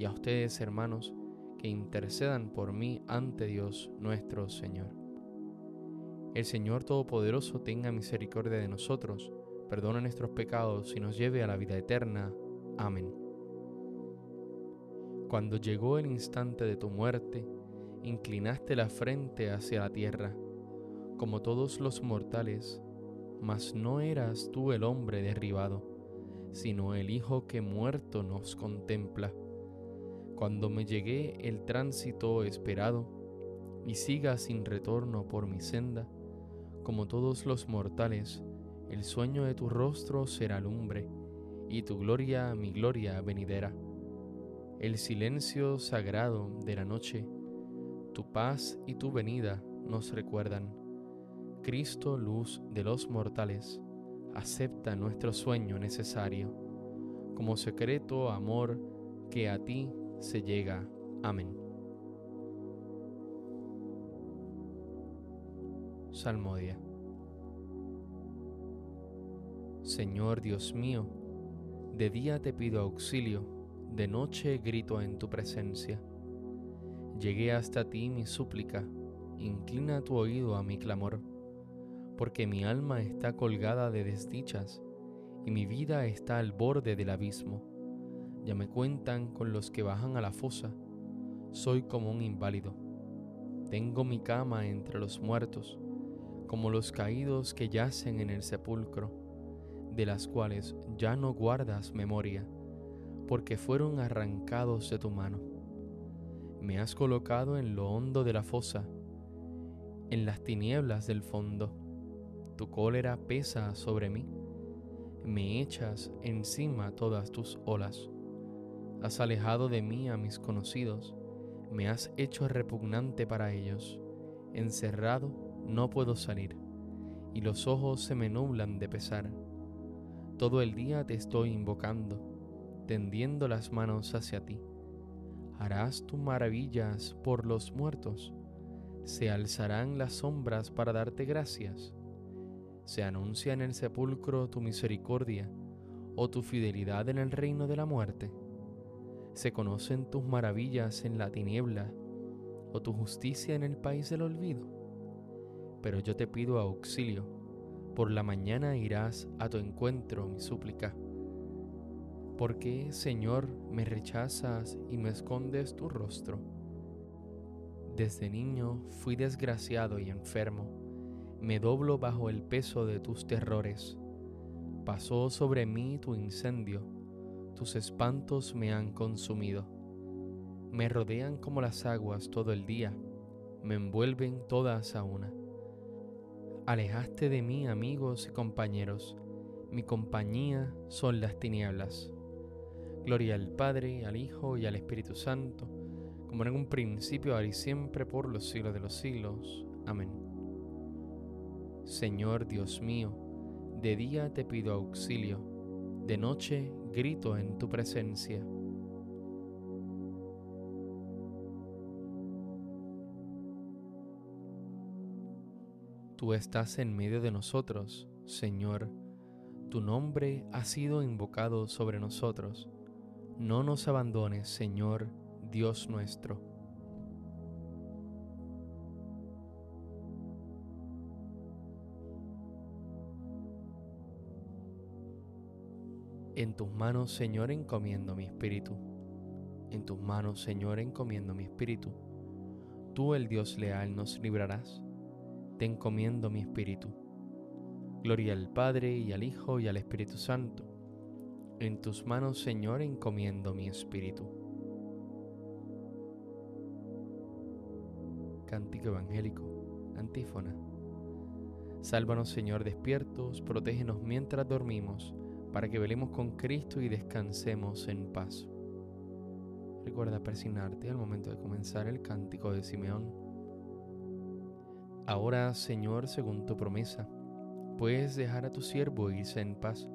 y a ustedes, hermanos, que intercedan por mí ante Dios nuestro Señor. El Señor Todopoderoso tenga misericordia de nosotros, perdone nuestros pecados y nos lleve a la vida eterna. Amén. Cuando llegó el instante de tu muerte, inclinaste la frente hacia la tierra, como todos los mortales, mas no eras tú el hombre derribado, sino el Hijo que muerto nos contempla. Cuando me llegué el tránsito esperado, y siga sin retorno por mi senda, como todos los mortales, el sueño de tu rostro será lumbre, y tu gloria mi gloria venidera. El silencio sagrado de la noche, tu paz y tu venida nos recuerdan. Cristo, luz de los mortales, acepta nuestro sueño necesario, como secreto amor que a ti se llega. Amén. Salmodia. Señor Dios mío, de día te pido auxilio, de noche grito en tu presencia. Llegué hasta ti mi súplica, inclina tu oído a mi clamor, porque mi alma está colgada de desdichas y mi vida está al borde del abismo. Ya me cuentan con los que bajan a la fosa, soy como un inválido. Tengo mi cama entre los muertos, como los caídos que yacen en el sepulcro de las cuales ya no guardas memoria, porque fueron arrancados de tu mano. Me has colocado en lo hondo de la fosa, en las tinieblas del fondo. Tu cólera pesa sobre mí. Me echas encima todas tus olas. Has alejado de mí a mis conocidos. Me has hecho repugnante para ellos. Encerrado no puedo salir, y los ojos se me nublan de pesar todo el día te estoy invocando, tendiendo las manos hacia ti. Harás tus maravillas por los muertos. Se alzarán las sombras para darte gracias. Se anuncia en el sepulcro tu misericordia o tu fidelidad en el reino de la muerte. Se conocen tus maravillas en la tiniebla o tu justicia en el país del olvido. Pero yo te pido auxilio por la mañana irás a tu encuentro, mi súplica. ¿Por qué, Señor, me rechazas y me escondes tu rostro? Desde niño fui desgraciado y enfermo, me doblo bajo el peso de tus terrores. Pasó sobre mí tu incendio, tus espantos me han consumido. Me rodean como las aguas todo el día, me envuelven todas a una. Alejaste de mí amigos y compañeros, mi compañía son las tinieblas. Gloria al Padre, al Hijo y al Espíritu Santo, como en un principio, ahora y siempre, por los siglos de los siglos. Amén. Señor Dios mío, de día te pido auxilio, de noche grito en tu presencia. Tú estás en medio de nosotros, Señor. Tu nombre ha sido invocado sobre nosotros. No nos abandones, Señor, Dios nuestro. En tus manos, Señor, encomiendo mi espíritu. En tus manos, Señor, encomiendo mi espíritu. Tú, el Dios leal, nos librarás. Te encomiendo mi espíritu. Gloria al Padre y al Hijo y al Espíritu Santo. En tus manos, Señor, encomiendo mi espíritu. Cántico Evangélico, antífona. Sálvanos, Señor, despiertos, protégenos mientras dormimos para que velemos con Cristo y descansemos en paz. Recuerda persignarte al momento de comenzar el cántico de Simeón. Ahora, Señor, según tu promesa, puedes dejar a tu siervo irse en paz,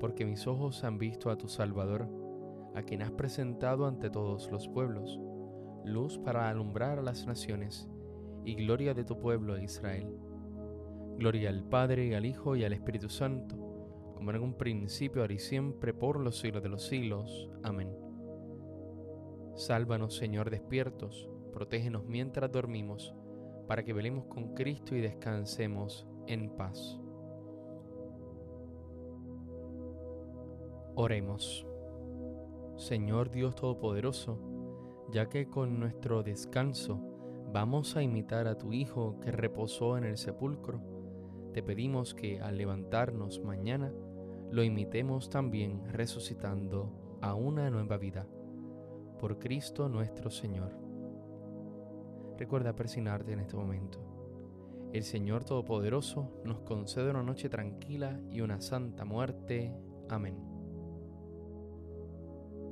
porque mis ojos han visto a tu Salvador, a quien has presentado ante todos los pueblos, luz para alumbrar a las naciones y gloria de tu pueblo Israel. Gloria al Padre, al Hijo y al Espíritu Santo en un principio, ahora y siempre, por los siglos de los siglos. Amén. Sálvanos, Señor, despiertos, protégenos mientras dormimos, para que velemos con Cristo y descansemos en paz. Oremos. Señor Dios Todopoderoso, ya que con nuestro descanso vamos a imitar a tu Hijo que reposó en el sepulcro, te pedimos que al levantarnos mañana lo imitemos también resucitando a una nueva vida. Por Cristo nuestro Señor. Recuerda persignarte en este momento. El Señor Todopoderoso nos concede una noche tranquila y una santa muerte. Amén.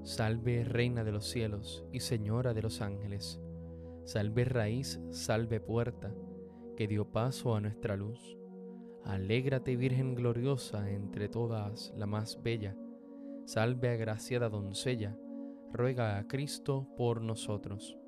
Salve Reina de los cielos y Señora de los ángeles. Salve raíz, salve puerta, que dio paso a nuestra luz. Alégrate Virgen gloriosa entre todas la más bella, salve agraciada doncella, ruega a Cristo por nosotros.